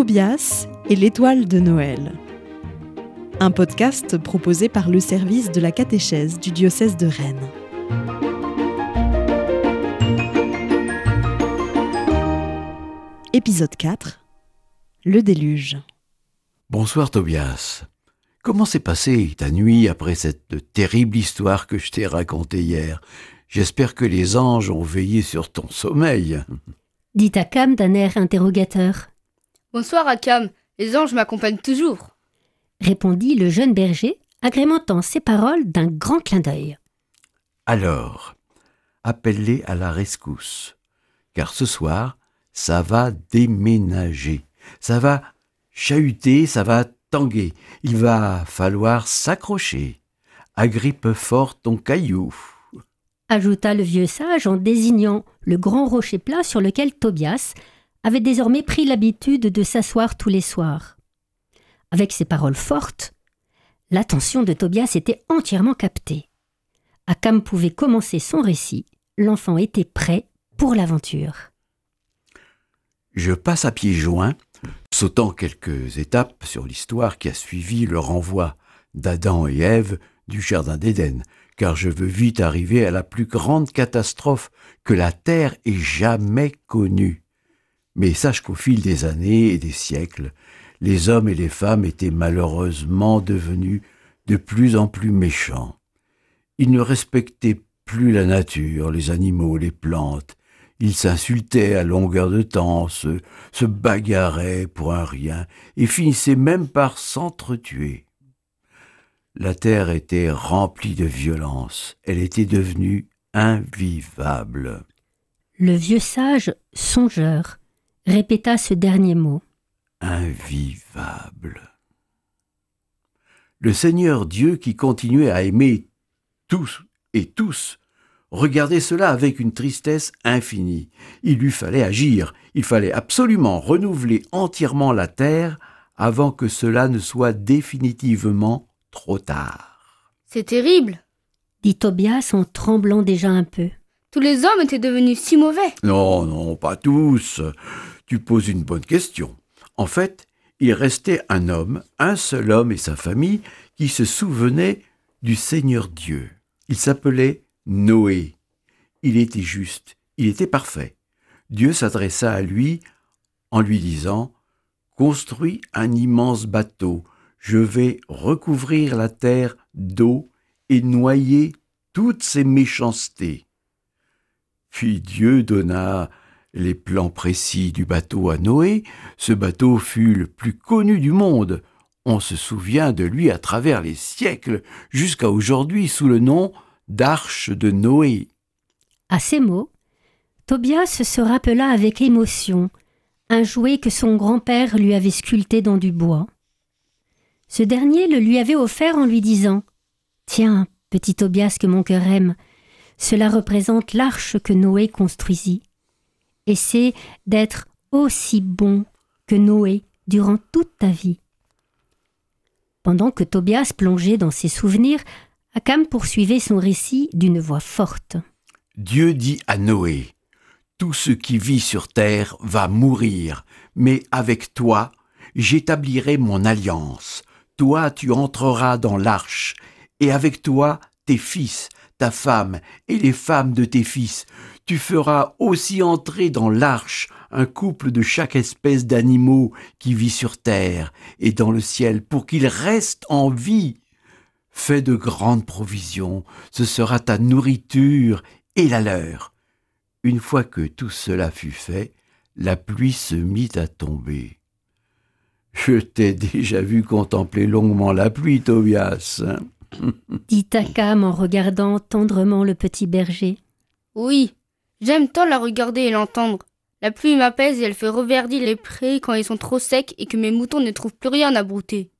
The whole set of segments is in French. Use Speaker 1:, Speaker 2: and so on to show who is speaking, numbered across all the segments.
Speaker 1: Tobias et l'étoile de Noël. Un podcast proposé par le service de la catéchèse du diocèse de Rennes. Épisode 4 Le déluge.
Speaker 2: Bonsoir Tobias. Comment s'est passée ta nuit après cette terrible histoire que je t'ai racontée hier? J'espère que les anges ont veillé sur ton sommeil.
Speaker 3: Dit Akam d'un air interrogateur.
Speaker 4: Bonsoir Akam, les anges m'accompagnent toujours.
Speaker 3: Répondit le jeune berger, agrémentant ses paroles d'un grand clin d'œil.
Speaker 2: Alors, appelle-les à la rescousse, car ce soir, ça va déménager, ça va chahuter, ça va tanguer, il va falloir s'accrocher. Agrippe fort ton caillou.
Speaker 3: Ajouta le vieux sage en désignant le grand rocher plat sur lequel Tobias avait désormais pris l'habitude de s'asseoir tous les soirs. Avec ces paroles fortes, l'attention de Tobias était entièrement captée. Akam pouvait commencer son récit, l'enfant était prêt pour l'aventure.
Speaker 2: Je passe à pieds joints, sautant quelques étapes sur l'histoire qui a suivi le renvoi d'Adam et Ève du Jardin d'Éden, car je veux vite arriver à la plus grande catastrophe que la Terre ait jamais connue. Mais sache qu'au fil des années et des siècles, les hommes et les femmes étaient malheureusement devenus de plus en plus méchants. Ils ne respectaient plus la nature, les animaux, les plantes, ils s'insultaient à longueur de temps, se, bagarraient pour un rien, et finissaient même par s'entretuer. La terre était remplie de violence, elle était devenue invivable.
Speaker 3: Le vieux sage, songeur, répéta ce dernier mot.
Speaker 2: Invivable. Le Seigneur Dieu qui continuait à aimer tous et tous regardait cela avec une tristesse infinie. Il lui fallait agir, il fallait absolument renouveler entièrement la terre avant que cela ne soit définitivement trop tard.
Speaker 4: C'est terrible.
Speaker 3: dit Tobias en tremblant déjà un peu.
Speaker 4: Tous les hommes étaient devenus si mauvais.
Speaker 2: Non, non, pas tous. Tu poses une bonne question. En fait, il restait un homme, un seul homme et sa famille, qui se souvenaient du Seigneur Dieu. Il s'appelait Noé. Il était juste, il était parfait. Dieu s'adressa à lui en lui disant Construis un immense bateau, je vais recouvrir la terre d'eau et noyer toutes ses méchancetés. Puis Dieu donna les plans précis du bateau à Noé. Ce bateau fut le plus connu du monde. On se souvient de lui à travers les siècles, jusqu'à aujourd'hui sous le nom d'Arche de Noé.
Speaker 3: À ces mots, Tobias se rappela avec émotion un jouet que son grand-père lui avait sculpté dans du bois. Ce dernier le lui avait offert en lui disant Tiens, petit Tobias que mon cœur aime, cela représente l'arche que Noé construisit. Essaie d'être aussi bon que Noé durant toute ta vie. Pendant que Tobias plongeait dans ses souvenirs, Akam poursuivait son récit d'une voix forte.
Speaker 2: Dieu dit à Noé, Tout ce qui vit sur terre va mourir, mais avec toi, j'établirai mon alliance. Toi, tu entreras dans l'arche, et avec toi, tes fils, ta femme et les femmes de tes fils. Tu feras aussi entrer dans l'arche un couple de chaque espèce d'animaux qui vit sur terre et dans le ciel pour qu'ils restent en vie. Fais de grandes provisions, ce sera ta nourriture et la leur. Une fois que tout cela fut fait, la pluie se mit à tomber. Je t'ai déjà vu contempler longuement la pluie, Tobias.
Speaker 3: Dit Akam en regardant tendrement le petit berger.
Speaker 4: Oui, j'aime tant la regarder et l'entendre. La pluie m'apaise et elle fait reverdir les prés quand ils sont trop secs et que mes moutons ne trouvent plus rien à brouter.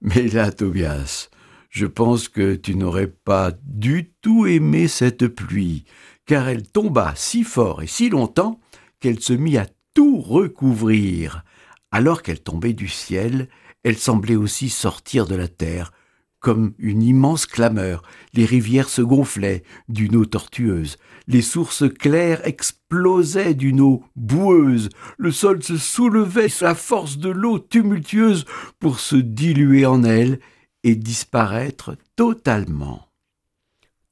Speaker 2: Mais là, Tobias, je pense que tu n'aurais pas du tout aimé cette pluie, car elle tomba si fort et si longtemps qu'elle se mit à tout recouvrir. Alors qu'elle tombait du ciel, elle semblait aussi sortir de la terre, comme une immense clameur. Les rivières se gonflaient d'une eau tortueuse. Les sources claires explosaient d'une eau boueuse. Le sol se soulevait sous la force de l'eau tumultueuse pour se diluer en elle et disparaître totalement.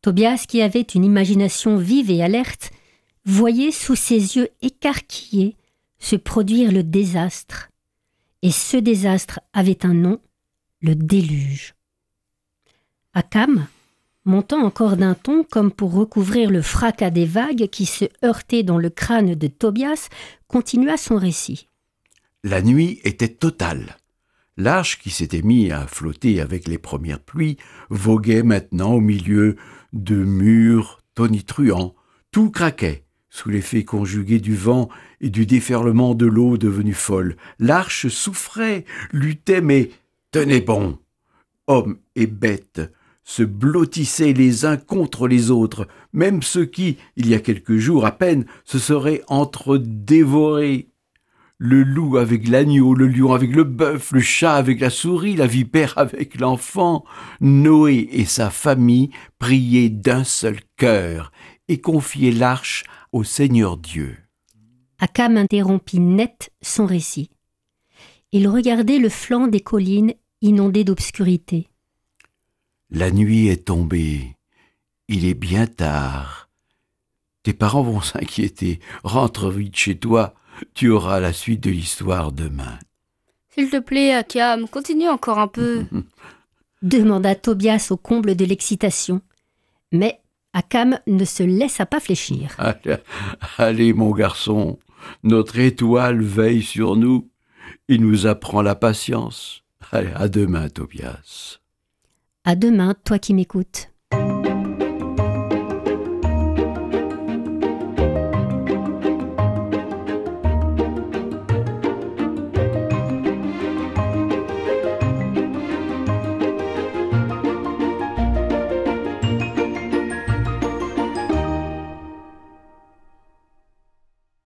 Speaker 3: Tobias, qui avait une imagination vive et alerte, voyait sous ses yeux écarquillés se produire le désastre. Et ce désastre avait un nom, le déluge. Akam, montant encore d'un ton comme pour recouvrir le fracas des vagues qui se heurtaient dans le crâne de Tobias, continua son récit.
Speaker 2: La nuit était totale. L'arche qui s'était mis à flotter avec les premières pluies voguait maintenant au milieu de murs tonitruants. Tout craquait sous l'effet conjugué du vent et du déferlement de l'eau devenue folle. L'arche souffrait, luttait, mais tenait bon. Hommes et bêtes se blottissaient les uns contre les autres, même ceux qui, il y a quelques jours à peine, se seraient entre-dévorés. Le loup avec l'agneau, le lion avec le bœuf, le chat avec la souris, la vipère avec l'enfant. Noé et sa famille priaient d'un seul cœur et confiaient l'arche au Seigneur Dieu.
Speaker 3: Akam interrompit net son récit. Il regardait le flanc des collines inondées d'obscurité.
Speaker 2: La nuit est tombée. Il est bien tard. Tes parents vont s'inquiéter. Rentre vite chez toi. Tu auras la suite de l'histoire demain.
Speaker 4: S'il te plaît, Akam, continue encore un peu.
Speaker 3: demanda Tobias au comble de l'excitation. Mais Akam ne se laissa pas fléchir.
Speaker 2: Allez, allez, mon garçon, notre étoile veille sur nous. Il nous apprend la patience. Allez, à demain, Tobias.
Speaker 3: À demain, toi qui m'écoutes.